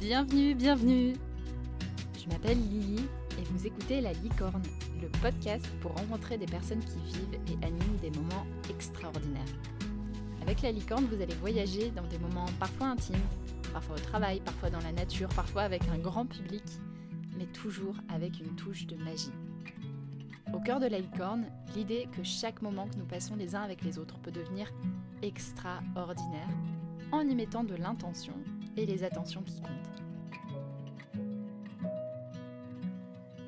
Bienvenue, bienvenue Je m'appelle Lily et vous écoutez La Licorne, le podcast pour rencontrer des personnes qui vivent et animent des moments extraordinaires. Avec La Licorne, vous allez voyager dans des moments parfois intimes, parfois au travail, parfois dans la nature, parfois avec un grand public, mais toujours avec une touche de magie. Au cœur de la licorne, l'idée que chaque moment que nous passons les uns avec les autres peut devenir extraordinaire en y mettant de l'intention et les attentions qui comptent.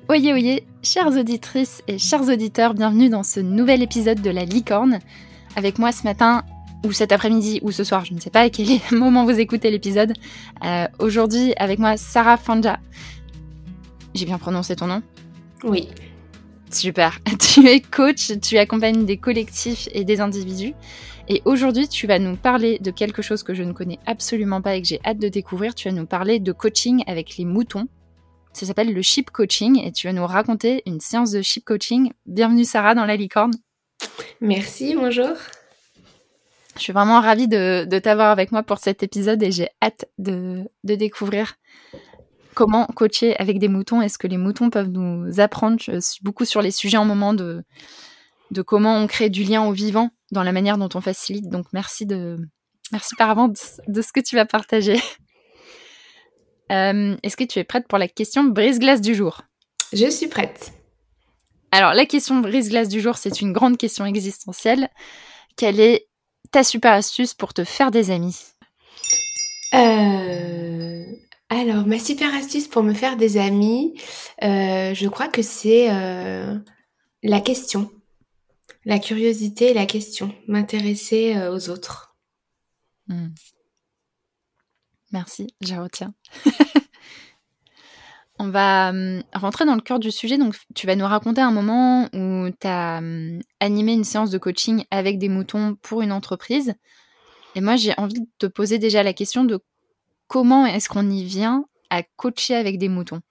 Oyez, oyez, chères auditrices et chers auditeurs, bienvenue dans ce nouvel épisode de La Licorne. Avec moi ce matin, ou cet après-midi, ou ce soir, je ne sais pas à quel moment vous écoutez l'épisode. Euh, aujourd'hui, avec moi, Sarah Fanja. J'ai bien prononcé ton nom? Oui. Super. Tu es coach, tu accompagnes des collectifs et des individus. Et aujourd'hui, tu vas nous parler de quelque chose que je ne connais absolument pas et que j'ai hâte de découvrir. Tu vas nous parler de coaching avec les moutons. Ça s'appelle le sheep coaching et tu vas nous raconter une séance de sheep coaching. Bienvenue Sarah dans la licorne. Merci, bonjour. Je suis vraiment ravie de, t'avoir avec moi pour cet épisode et j'ai hâte de, de découvrir comment coacher avec des moutons Est-ce que les moutons peuvent nous apprendre Je suis beaucoup sur les sujets en moment de, de comment on crée du lien au vivant dans la manière dont on facilite. Donc merci de merci par avance de, ce que tu vas partager. Euh, est-ce que tu es prête pour la question brise-glace du jour? Je suis prête. Alors la question brise-glace du jour, c'est une grande question existentielle. Quelle est ta super astuce pour te faire des amis? Euh, alors, ma super astuce pour me faire des amis, euh, je crois que c'est euh, la question. La curiosité et la question. M'intéresser euh, aux autres. Hmm. Merci, je retiens. On va hum, rentrer dans le cœur du sujet. Donc, tu vas nous raconter un moment où tu as hum, animé une séance de coaching avec des moutons pour une entreprise. Et moi, j'ai envie de te poser déjà la question de comment est-ce qu'on y vient à coacher avec des moutons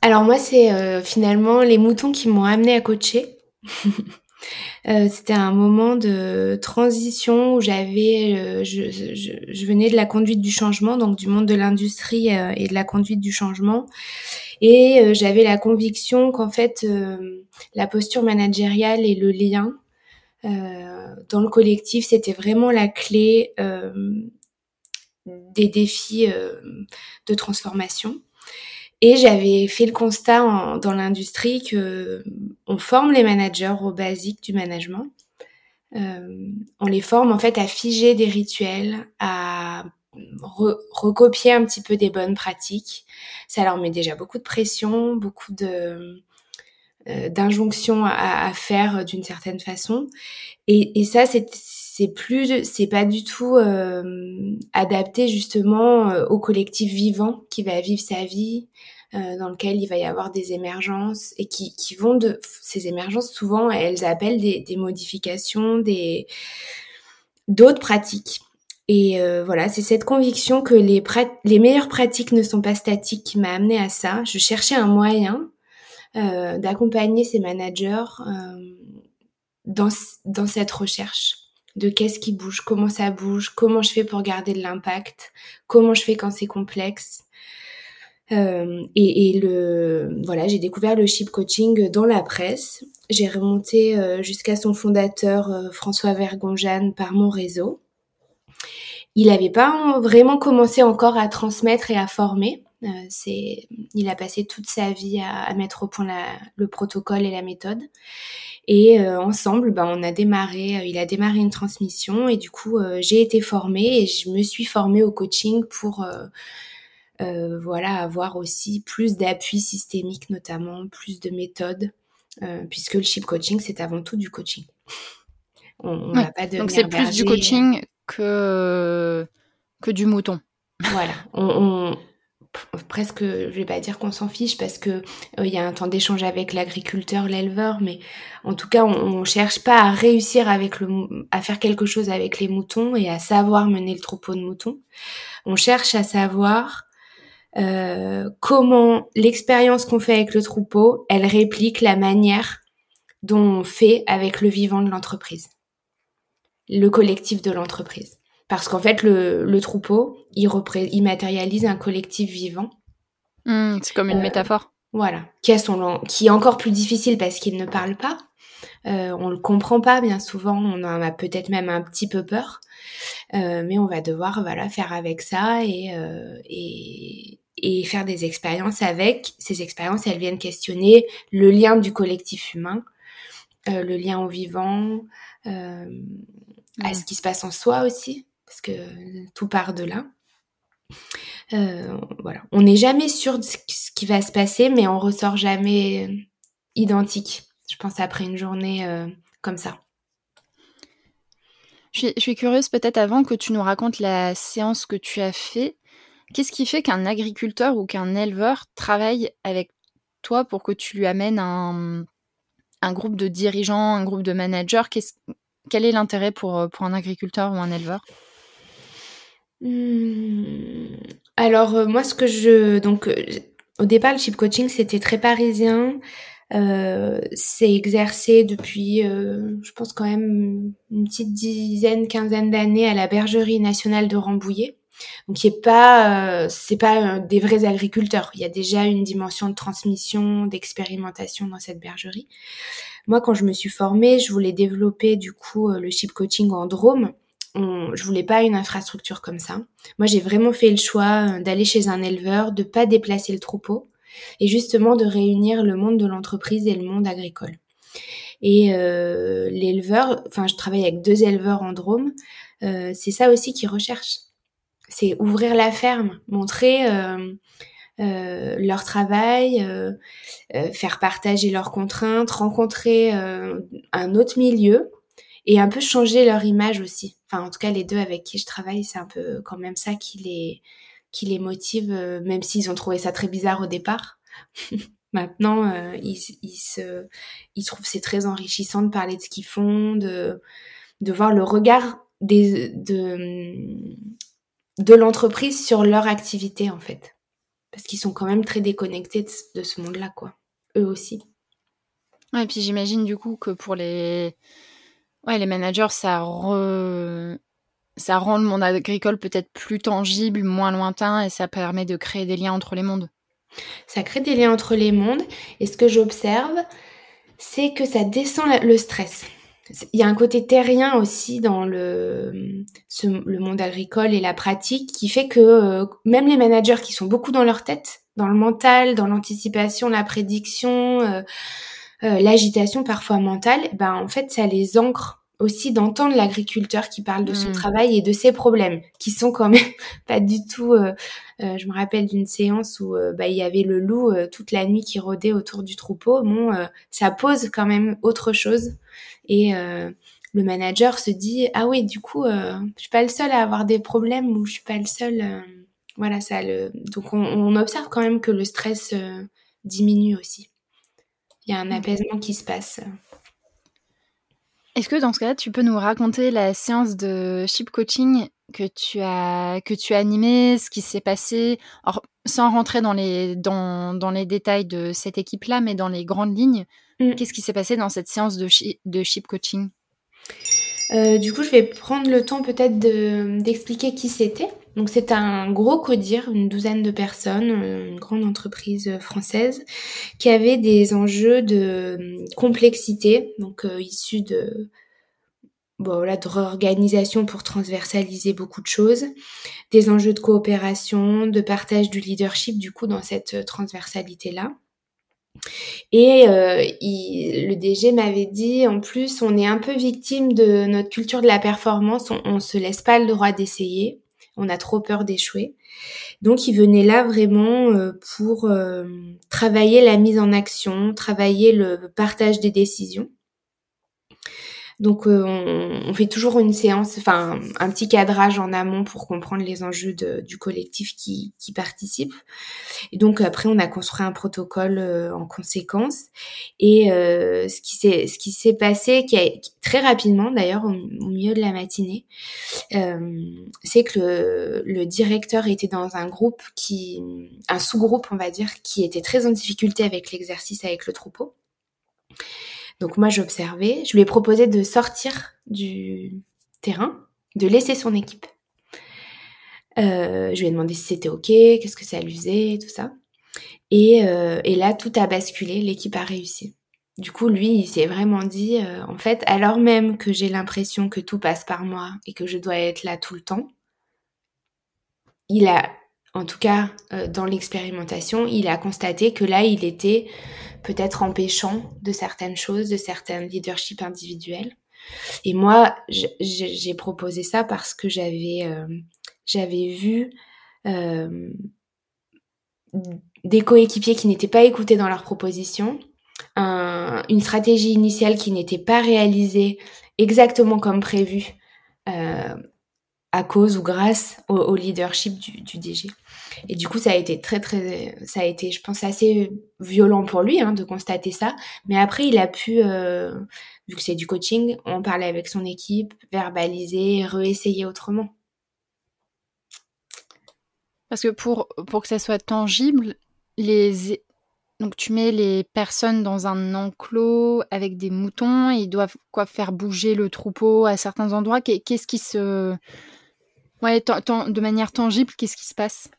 Alors moi, c'est euh, finalement les moutons qui m'ont amené à coacher. Euh, c'était un moment de transition où j'avais, euh, je, venais de la conduite du changement, donc du monde de l'industrie et de la conduite du changement, et j'avais la conviction qu'en fait la posture managériale et le lien dans le collectif, c'était vraiment la clé des défis euh, de transformation. Et j'avais fait le constat dans l'industrie que on forme les managers au basique du management. Euh, on les forme en fait à figer des rituels, à recopier un petit peu des bonnes pratiques. Ça leur met déjà beaucoup de pression, beaucoup de euh, d'injonctions à, à, faire d'une certaine façon. Et, et ça, c'est plus c'est pas du tout euh, adapté justement euh, au collectif vivant qui va vivre sa vie euh, dans lequel il va y avoir des émergences et qui, qui vont de ces émergences souvent elles appellent des, des modifications des d'autres pratiques et voilà c'est cette conviction que les les meilleures pratiques ne sont pas statiques qui m'a amené à ça je cherchais un moyen d'accompagner ces managers dans dans cette recherche de qu'est-ce qui bouge, comment ça bouge, comment je fais pour garder de l'impact, comment je fais quand c'est complexe. Euh, et, le voilà, j'ai découvert le ship coaching dans la presse. J'ai remonté euh, jusqu'à son fondateur euh, François Vergonjane par mon réseau. Il n'avait pas vraiment commencé encore à transmettre et à former. C'est, il a passé toute sa vie à, mettre au point le protocole et la méthode. Et euh, ensemble, ben, on a démarré, euh, il a démarré une transmission et du coup, euh, j'ai été formée et je me suis formée au coaching pour voilà, avoir aussi plus d'appui systémique notamment, plus de méthodes, puisque le chip coaching, c'est avant tout du coaching. On, pas Donc c'est plus du coaching que, que du mouton. Voilà, on, presque, je vais pas dire qu'on s'en fiche parce que euh, il y a un temps d'échange avec l'agriculteur, l'éleveur, mais en tout cas, on, on, cherche pas à réussir avec le, à faire quelque chose avec les moutons et à savoir mener le troupeau de moutons. On cherche à savoir euh, comment l'expérience qu'on fait avec le troupeau, elle réplique la manière dont on fait avec le vivant de l'entreprise, le collectif de l'entreprise. Parce qu'en fait, le, troupeau, il, il, matérialise un collectif vivant. Mmh, c'est comme une métaphore. Voilà, qui, a son, qui est encore plus difficile parce qu'il ne parle pas. Euh, on le comprend pas bien souvent, on en a peut-être même un petit peu peur, euh, mais on va devoir voilà faire avec ça et, euh, et, et faire des expériences avec. Ces expériences, elles viennent questionner le lien du collectif humain, euh, le lien au vivant, euh, à ce qui se passe en soi aussi, parce que tout part de là. Euh, voilà, on n'est jamais sûr de ce qui va se passer, mais on ressort jamais identique. Je pense après une journée comme ça. Je suis, je suis curieuse peut-être avant que tu nous racontes la séance que tu as fait. Qu'est-ce qui fait qu'un agriculteur ou qu'un éleveur travaille avec toi pour que tu lui amènes un, un groupe de dirigeants, un groupe de managers? Quel est l'intérêt pour, pour un agriculteur ou un éleveur? Mmh. Alors euh, moi ce que je donc euh, au départ le chip coaching c'était très parisien. Euh, c'est exercé depuis, je pense quand même une petite dizaine, quinzaine d'années à la Bergerie nationale de Rambouillet. Donc, qui est pas, euh, c'est pas euh, des vrais agriculteurs. Il y a déjà une dimension de transmission, d'expérimentation dans cette bergerie. Moi, quand je me suis formée, je voulais développer du coup euh, le chip coaching en Drôme. Je voulais pas une infrastructure comme ça. Moi, j'ai vraiment fait le choix d'aller chez un éleveur, de pas déplacer le troupeau et justement de réunir le monde de l'entreprise et le monde agricole. Et euh, l'éleveur, enfin, je travaille avec deux éleveurs en Drôme. Euh, c'est ça aussi qu'ils recherchent c'est ouvrir la ferme, montrer euh, euh, leur travail, euh, faire partager leurs contraintes, rencontrer un autre milieu et un peu changer leur image aussi. Enfin, en tout cas, les deux avec qui je travaille, c'est un peu quand même ça qui les, motive, même s'ils ont trouvé ça très bizarre au départ. Maintenant, ils, ils, se, ils trouvent c'est très enrichissant de parler de ce qu'ils font, de, voir le regard de, de l'entreprise sur leur activité en fait. Parce qu'ils sont quand même très déconnectés de, ce monde-là, quoi. Eux aussi. et puis j'imagine du coup que pour les, ouais, les managers, ça, rend le monde agricole peut-être plus tangible, moins lointain, et ça permet de créer des liens entre les mondes. Ça crée des liens entre les mondes, et ce que j'observe, c'est que ça descend le stress il y a un côté terrien aussi dans le, monde agricole et la pratique qui fait que euh, même les managers qui sont beaucoup dans leur tête, dans le mental, dans l'anticipation, la prédiction, euh, l'agitation parfois mentale, ben en fait ça les ancre aussi d'entendre l'agriculteur qui parle de son mmh. travail et de ses problèmes, qui sont quand même pas du tout. je me rappelle d'une séance où bah, il y avait le loup toute la nuit qui rôdait autour du troupeau. Bon, ça pose quand même autre chose et euh, le manager se dit ah oui du coup euh, je suis pas le seul à avoir des problèmes ou je suis pas le seul euh, voilà ça le donc on, observe quand même que le stress diminue aussi il y a un apaisement qui se passe. Est-ce que dans ce cas-là tu peux nous raconter la séance de ship coaching que tu as que tu as animé ce qui s'est passé? Alors sans rentrer dans les dans, dans les détails de cette équipe là mais dans les grandes lignes Mm. Qu'est-ce qui s'est passé dans cette séance de, de ship coaching? Euh, du coup, je vais prendre le temps peut-être d'expliquer qui c'était. Donc, c'est un gros codir, une douzaine de personnes, euh, une grande entreprise française, qui avait des enjeux de complexité, donc euh, issus de bon, voilà, de réorganisation pour transversaliser beaucoup de choses, des enjeux de coopération, de partage du leadership, du coup, dans cette transversalité-là. Et euh, le DG m'avait dit, en plus, on est un peu victime de notre culture de la performance, on, on se laisse pas le droit d'essayer, on a trop peur d'échouer. Donc, il venait là vraiment euh, pour euh, travailler la mise en action, travailler le partage des décisions. Donc euh, on, fait toujours une séance, enfin un petit cadrage en amont pour comprendre les enjeux du collectif qui, qui, participe. Et donc après on a construit un protocole euh, en conséquence. Et euh, ce qui s'est passé, qui a, très rapidement d'ailleurs au, milieu de la matinée, c'est que le, le, directeur était dans un groupe qui, un sous-groupe on va dire, qui était très en difficulté avec l'exercice avec le troupeau. Donc moi j'observais, je lui ai proposé de sortir du terrain, de laisser son équipe je lui ai demandé si c'était ok, qu'est-ce que ça lui faisait, tout ça. Et, et là, tout a basculé, l'équipe a réussi. Du coup, lui, il s'est vraiment dit, en fait, alors même que j'ai l'impression que tout passe par moi et que je dois être là tout le temps, il a, en tout cas dans l'expérimentation, il a constaté que là, il était peut-être empêchant de certaines choses, de certains leadership individuels. Et moi, j'ai proposé ça parce que j'avais euh, j'avais vu euh, des coéquipiers qui n'étaient pas écoutés dans leurs propositions, une stratégie initiale qui n'était pas réalisée exactement comme prévu euh, à cause ou grâce au, leadership du, DG. Et du coup, ça a été très, très, ça a été, je pense, assez violent pour lui hein, de constater ça. Mais après, il a pu, euh, vu que c'est du coaching, en parler avec son équipe, verbaliser, réessayer autrement. Parce que pour, pour que ça soit tangible, les, donc tu mets les personnes dans un enclos avec des moutons, ils doivent quoi faire bouger le troupeau à certains endroits? Qu'est-ce qui se Ouais, de manière tangible, qu'est-ce qui se passe?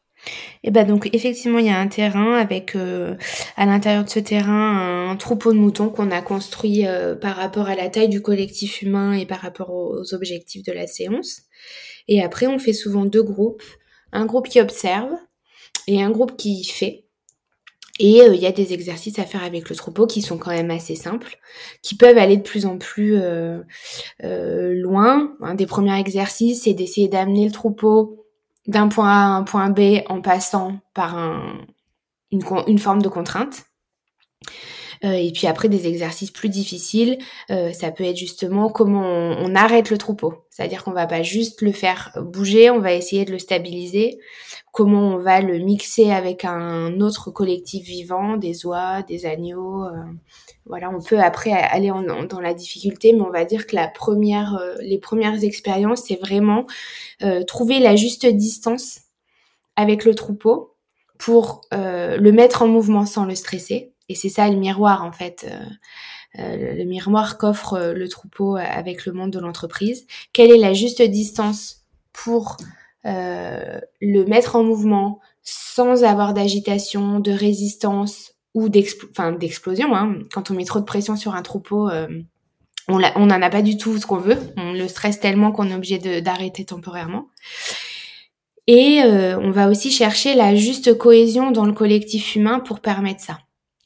Et eh ben donc effectivement il y a un terrain avec euh, à l'intérieur de ce terrain un troupeau de moutons qu'on a construit euh, par rapport à la taille du collectif humain et par rapport aux, objectifs de la séance. Et après on fait souvent deux groupes, un groupe qui observe et un groupe qui fait. Et euh, il y a des exercices à faire avec le troupeau qui sont quand même assez simples, qui peuvent aller de plus en plus euh, euh, loin. Un des premiers exercices, c'est d'essayer d'amener le troupeau d'un point A à un point B en passant par une, forme de contrainte. Et puis après des exercices plus difficiles, ça peut être justement comment on, arrête le troupeau. C'est-à-dire qu'on va pas juste le faire bouger, on va essayer de le stabiliser comment on va le mixer avec un autre collectif vivant, des oies, des agneaux. Euh, voilà, on peut après aller dans la difficulté, mais on va dire que la première, euh, les premières expériences, c'est vraiment euh, trouver la juste distance avec le troupeau pour le mettre en mouvement sans le stresser. Et c'est ça le miroir en fait. le miroir qu'offre le troupeau avec le monde de l'entreprise. Quelle est la juste distance pour euh, le mettre en mouvement sans avoir d'agitation, de résistance ou d'explosion. Hein. Quand on met trop de pression sur un troupeau, euh, on n'en a pas du tout ce qu'on veut. On le stresse tellement qu'on est obligé d'arrêter temporairement. Et euh, on va aussi chercher la juste cohésion dans le collectif humain pour permettre ça.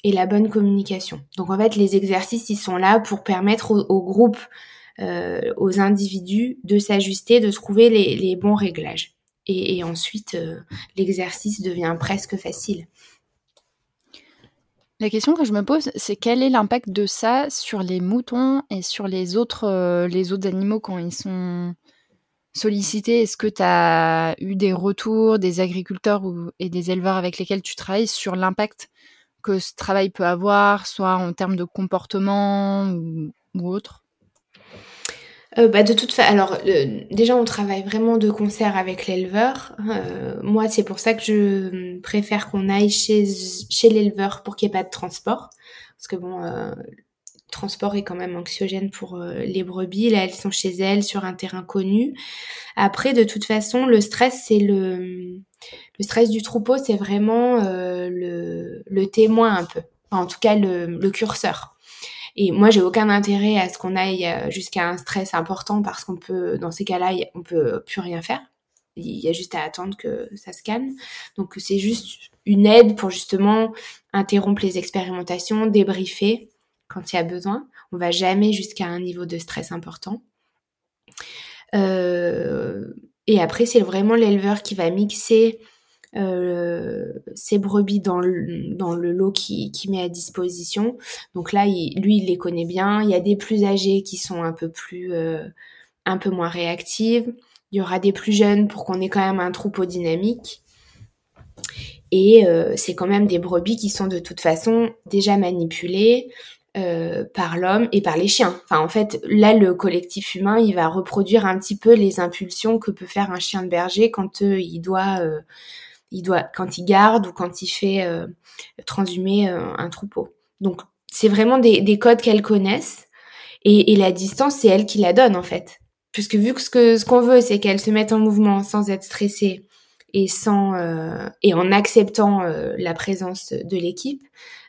Et la bonne communication. Donc en fait, les exercices, ils sont là pour permettre au groupe euh, aux individus de s'ajuster, de trouver les, bons réglages. Et, ensuite, euh, l'exercice devient presque facile. La question que je me pose, c'est quel est l'impact de ça sur les moutons et sur les autres, euh, les autres animaux quand ils sont sollicités? Est-ce que tu as eu des retours des agriculteurs et des éleveurs avec lesquels tu travailles sur l'impact que ce travail peut avoir, soit en termes de comportement ou autre? Euh, bah de toute façon, alors déjà on travaille vraiment de concert avec l'éleveur. Euh, moi c'est pour ça que je préfère qu'on aille chez chez l'éleveur pour qu'il n'y ait pas de transport, parce que bon, euh, le transport est quand même anxiogène pour les brebis. Là elles sont chez elles sur un terrain connu. Après de toute façon le stress c'est le le stress du troupeau c'est vraiment le le témoin un peu, en tout cas le, le curseur. Et moi, j'ai aucun intérêt à ce qu'on aille euh, jusqu'à un stress important parce qu'on peut, dans ces cas-là, on peut plus rien faire. Il y a juste à attendre que ça se calme. Donc, c'est juste une aide pour justement interrompre les expérimentations, débriefer quand il y a besoin. On va jamais jusqu'à un niveau de stress important. Euh, et après, c'est vraiment l'éleveur qui va mixer euh, ses brebis dans le, lot qui, qui met à disposition. Donc là, lui, il les connaît bien. Il y a des plus âgés qui sont un peu plus, euh, un peu moins réactives. Il y aura des plus jeunes pour qu'on ait quand même un troupeau dynamique. Et euh, c'est quand même des brebis qui sont de toute façon déjà manipulées euh, par l'homme et par les chiens. Enfin, en fait, là, le collectif humain, il va reproduire un petit peu les impulsions que peut faire un chien de berger quand euh, il doit il doit quand il garde ou quand il fait euh, transhumer euh, un troupeau. Donc c'est vraiment des, codes qu'elles connaissent et, la distance c'est elle qui la donne en fait. Puisque vu que ce que ce qu'on veut c'est qu'elle se mette en mouvement sans être stressée et sans et en acceptant la présence de l'équipe,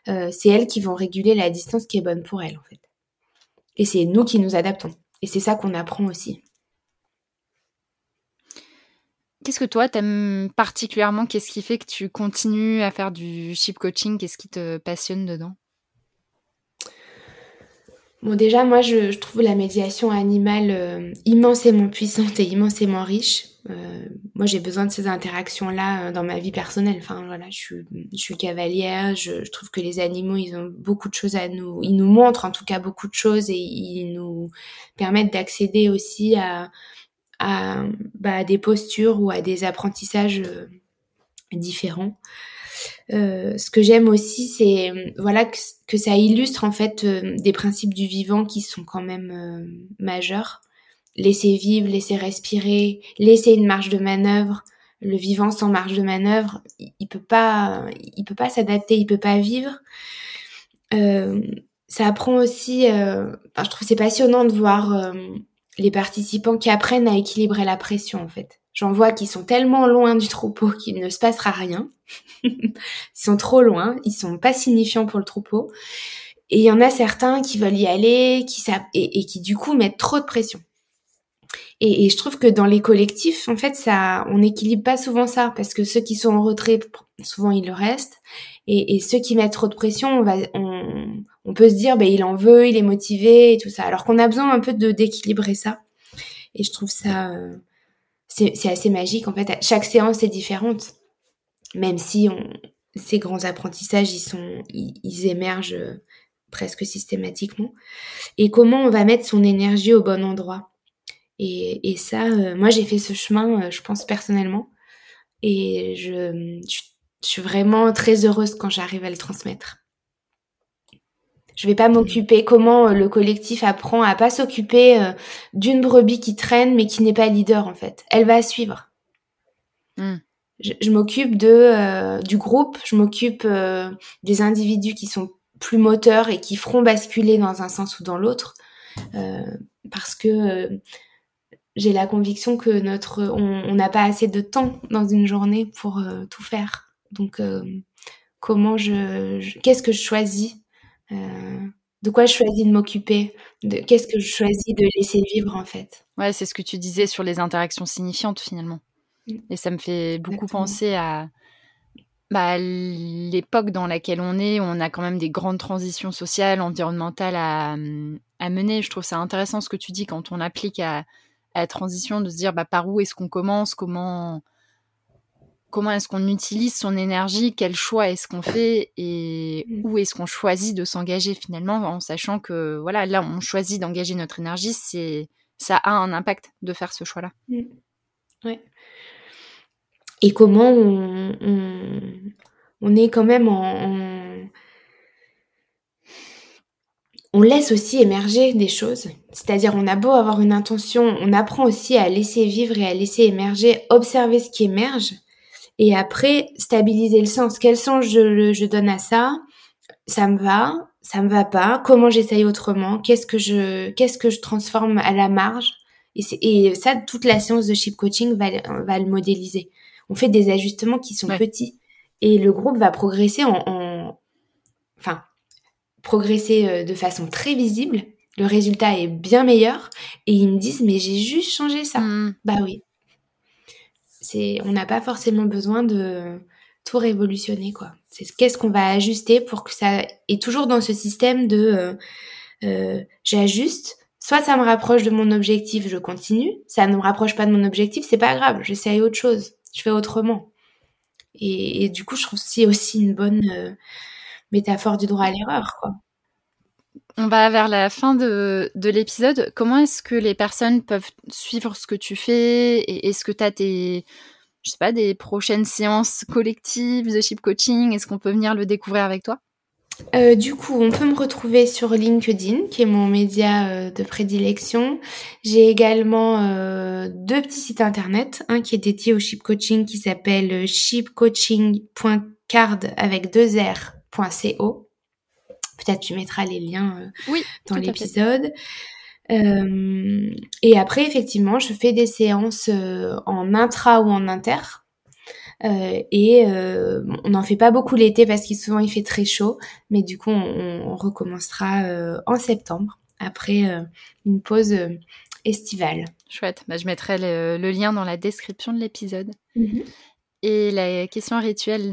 c'est elles qui vont réguler la distance qui est bonne pour elles en fait. Et c'est nous qui nous adaptons. Et c'est ça qu'on apprend aussi. Qu'est-ce que toi, t'aimes particulièrement? Qu'est-ce qui fait que tu continues à faire du ship coaching? Qu'est-ce qui te passionne dedans? Bon, déjà, moi, je, trouve la médiation animale euh, immensément puissante et immensément riche. Euh, moi, j'ai besoin de ces interactions-là euh, dans ma vie personnelle. Enfin, voilà, je suis, je suis cavalière. Je, je, trouve que les animaux, ils ont beaucoup de choses à nous. Ils nous montrent, en tout cas, beaucoup de choses et ils nous permettent d'accéder aussi à, à, bah, des postures ou à des apprentissages différents. Euh, ce que j'aime aussi, c'est voilà que, ça illustre en fait euh, des principes du vivant qui sont quand même euh, majeurs. Laisser vivre, laisser respirer, laisser une marge de manœuvre. Le vivant sans marge de manœuvre, il, peut pas, il peut pas s'adapter, il peut pas vivre. ça apprend aussi. je trouve c'est passionnant de voir les participants qui apprennent à équilibrer la pression en fait. J'en vois qui sont tellement loin du troupeau qu'il ne se passera rien. ils sont trop loin, ils sont pas signifiants pour le troupeau. Et il y en a certains qui veulent y aller, qui et, et qui du coup mettent trop de pression. Et, et, je trouve que dans les collectifs, en fait, ça, on n'équilibre pas souvent ça, parce que ceux qui sont en retrait, souvent ils le restent, et, et ceux qui mettent trop de pression, on, va, on, on peut se dire, ben il en veut, il est motivé et tout ça, alors qu'on a besoin un peu de d'équilibrer ça. Et je trouve ça, euh, c'est assez magique en fait. Chaque séance est différente, même si on, ces grands apprentissages ils sont, ils, émergent euh, presque systématiquement. Et comment on va mettre son énergie au bon endroit? Et, et ça, euh, moi j'ai fait ce chemin, euh, je pense personnellement, et je, je, je suis vraiment très heureuse quand j'arrive à le transmettre. Je vais pas m'occuper comment euh, le collectif apprend à pas s'occuper euh, d'une brebis qui traîne mais qui n'est pas leader en fait. Elle va suivre. Hmm. Je, m'occupe de euh, du groupe, je m'occupe des individus qui sont plus moteurs et qui feront basculer dans un sens ou dans l'autre parce que j'ai la conviction que notre on n'a pas assez de temps dans une journée pour tout faire. Donc comment je qu'est-ce que je choisis euh, de quoi je choisis de m'occuper de Qu'est-ce que je choisis de laisser vivre en fait Ouais, c'est ce que tu disais sur les interactions signifiantes finalement. Mm. Et ça me fait beaucoup penser à bah, l'époque dans laquelle on est, où on a quand même des grandes transitions sociales, environnementales à, à mener. Je trouve ça intéressant ce que tu dis quand on applique à, à la transition, de se dire bah, par où est-ce qu'on commence, comment comment est-ce qu'on utilise son énergie, quel choix est-ce qu'on fait et mmh. où est-ce qu'on choisit de s'engager finalement en sachant que voilà, là on choisit d'engager notre énergie, c'est ça a un impact de faire ce choix-là. Mmh. Ouais. Et comment on, on, est quand même en, on laisse aussi émerger des choses. C'est-à-dire, on a beau avoir une intention, on apprend aussi à laisser vivre et à laisser émerger, observer ce qui émerge. Et après, stabiliser le sens. Quel sens je, je donne à ça? Ça me va Ça me va pas Comment j'essaye autrement? Qu'est-ce que je qu'est-ce que je transforme à la marge? Et, et, ça, toute la séance de chip coaching va, va le modéliser. On fait des ajustements qui sont petits et le groupe va progresser en, en enfin progresser euh, de façon très visible. Le résultat est bien meilleur et ils me disent mais j'ai juste changé ça. Mmh. Bah oui, on n'a pas forcément besoin de tout révolutionner quoi. C'est qu'est-ce qu'on va ajuster pour que ça est toujours dans ce système de euh, euh, j'ajuste. Soit ça me rapproche de mon objectif, je continue. Ça ne me rapproche pas de mon objectif, c'est pas grave. J'essaye autre chose. Je fais autrement. Et, du coup, je trouve c'est aussi une bonne euh, métaphore du droit à l'erreur quoi. On va vers la fin de, l'épisode. Comment est-ce que les personnes peuvent suivre ce que tu fais et est-ce que tu as des, je sais pas, des prochaines séances collectives de ship coaching? Est-ce qu'on peut venir le découvrir avec toi? Euh, du coup, on peut me retrouver sur LinkedIn, qui est mon média euh, de prédilection. J'ai également euh, deux petits sites internet, un qui est dédié au ship coaching qui s'appelle shipcoaching.card avec deux r.co Peut-être tu mettras les liens euh, dans l'épisode. Euh, et après, effectivement, je fais des séances euh, en intra ou en inter. et on n'en fait pas beaucoup l'été parce qu'il souvent il fait très chaud, mais du coup on, recommencera en septembre après une pause estivale. Chouette, bah, je mettrai le, lien dans la description de l'épisode. Mhm. Et la question rituelle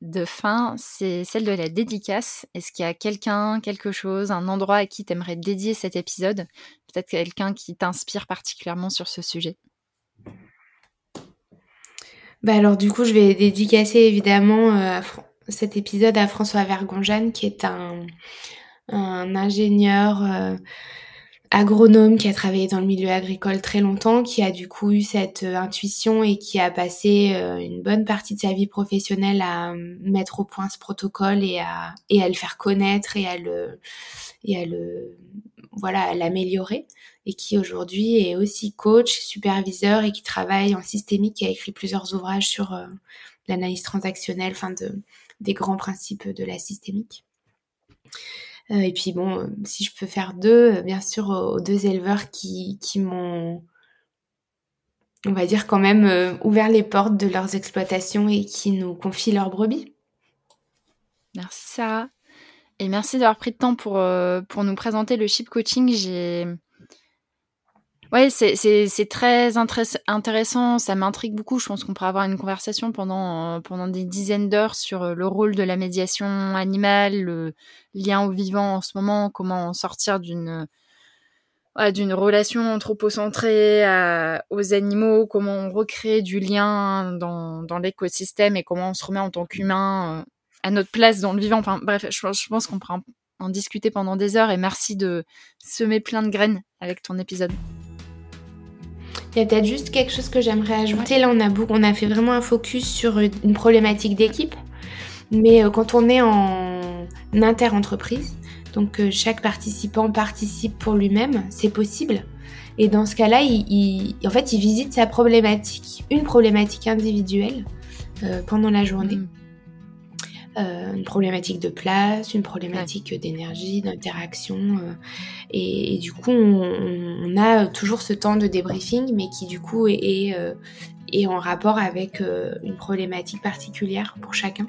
de, fin, c'est celle de la dédicace. Est-ce qu'il y a quelqu'un, quelque chose, un endroit à qui tu aimerais dédier cet épisode? Peut-être quelqu'un qui t'inspire particulièrement sur ce sujet? Bah alors du coup, je vais dédicacer évidemment euh, cet épisode à François Vergonjane, qui est un, un ingénieur euh, agronome qui a travaillé dans le milieu agricole très longtemps, qui a du coup eu cette euh, intuition et qui a passé euh, une bonne partie de sa vie professionnelle à euh, mettre au point ce protocole et à, et à le faire connaître et à le, et à le, voilà, l'améliorer. Et qui aujourd'hui est aussi coach, superviseur et qui travaille en systémique, qui a écrit plusieurs ouvrages sur l'analyse transactionnelle, enfin de, des grands principes de la systémique. Euh, et puis bon, euh, si je peux faire deux, euh, bien sûr aux deux éleveurs qui, qui m'ont, on va dire quand même, ouvert les portes de leurs exploitations et qui nous confient leurs brebis. Merci Sarah. Et merci d'avoir pris le temps pour, pour nous présenter le ship coaching. J'ai Ouais, c'est très intéressant, ça m'intrigue beaucoup. Je pense qu'on pourrait avoir une conversation pendant, euh, pendant des dizaines d'heures sur euh, le rôle de la médiation animale, le lien au vivant en ce moment, comment sortir d'une d'une relation anthropocentrée aux animaux, comment on recrée du lien dans, dans l'écosystème et comment on se remet en tant qu'humain euh, à notre place dans le vivant. Enfin bref, je, je pense qu'on pourra en discuter pendant des heures et merci de semer plein de graines avec ton épisode. Il y a peut-être juste quelque chose que j'aimerais ajouter. Là, on a, on a fait vraiment un focus sur une problématique d'équipe. Mais euh, quand on est en inter-entreprise, donc euh, chaque participant participe pour lui-même, c'est possible. Et dans ce cas-là, il, en fait, il visite sa problématique, une problématique individuelle euh, pendant la journée. Mm. Euh, une problématique de place, une problématique d'énergie, d'interaction. Euh, et, du coup, on, a toujours ce temps de débriefing, mais qui du coup est, euh, en rapport avec une problématique particulière pour chacun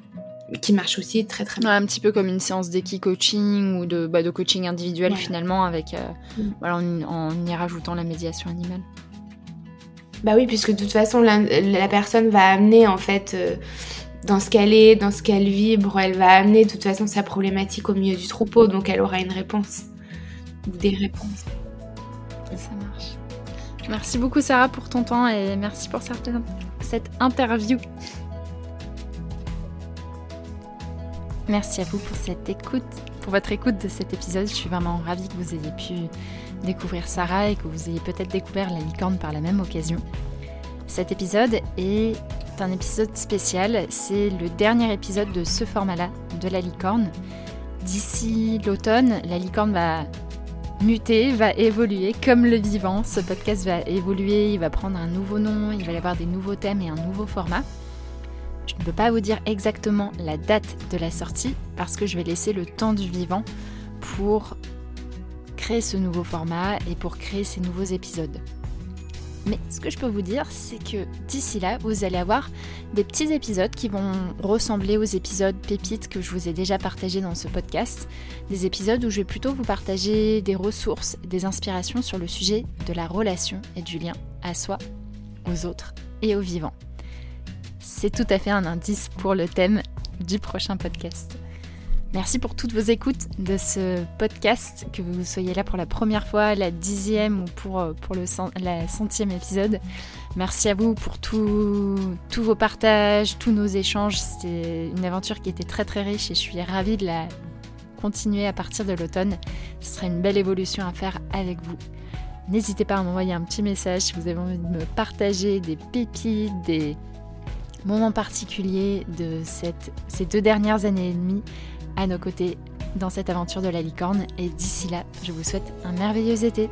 qui marche aussi très très bien. un petit peu comme une séance d'équi-coaching ou de, bah, de coaching individuel finalement, avec, mm. voilà, en, y rajoutant la médiation animale. Bah oui, puisque de toute façon, la, la personne va amener en fait dans ce qu'elle est, dans ce qu'elle vibre, elle va amener de toute façon sa problématique au milieu du troupeau, donc elle aura une réponse ou des réponses. Ça marche. Merci beaucoup Sarah pour ton temps et merci pour cette interview. Merci à vous pour cette écoute, pour votre écoute de cet épisode. Je suis vraiment ravie que vous ayez pu découvrir Sarah et que vous ayez peut-être découvert la licorne par la même occasion. Cet épisode est un épisode spécial. C'est le dernier épisode de ce format-là, de la licorne. D'ici l'automne, la licorne va muter, va évoluer comme le vivant. Ce podcast va évoluer, il va prendre un nouveau nom, il va y avoir des nouveaux thèmes et un nouveau format. Je ne peux pas vous dire exactement la date de la sortie parce que je vais laisser le temps du vivant pour créer ce nouveau format et pour créer ces nouveaux épisodes. Mais ce que je peux vous dire, c'est que d'ici là, vous allez avoir des petits épisodes qui vont ressembler aux épisodes pépites que je vous ai déjà partagés dans ce podcast. Des épisodes où je vais plutôt vous partager des ressources, des inspirations sur le sujet de la relation et du lien à soi, aux autres et aux vivants. C'est tout à fait un indice pour le thème du prochain podcast. Merci pour toutes vos écoutes de ce podcast, que vous soyez là pour la première fois, la dixième ou pour, euh, pour le la centième épisode. Merci à vous pour tous vos partages, tous nos échanges. C'est une aventure qui était très très riche et je suis ravie de la continuer à partir de l'automne. Ce sera une belle évolution à faire avec vous. N'hésitez pas à m'envoyer un petit message si vous avez envie de me partager des pépites, des moments particuliers de cette, ces deux dernières années et demie à nos côtés dans cette aventure de la licorne. Et d'ici là, je vous souhaite un merveilleux été.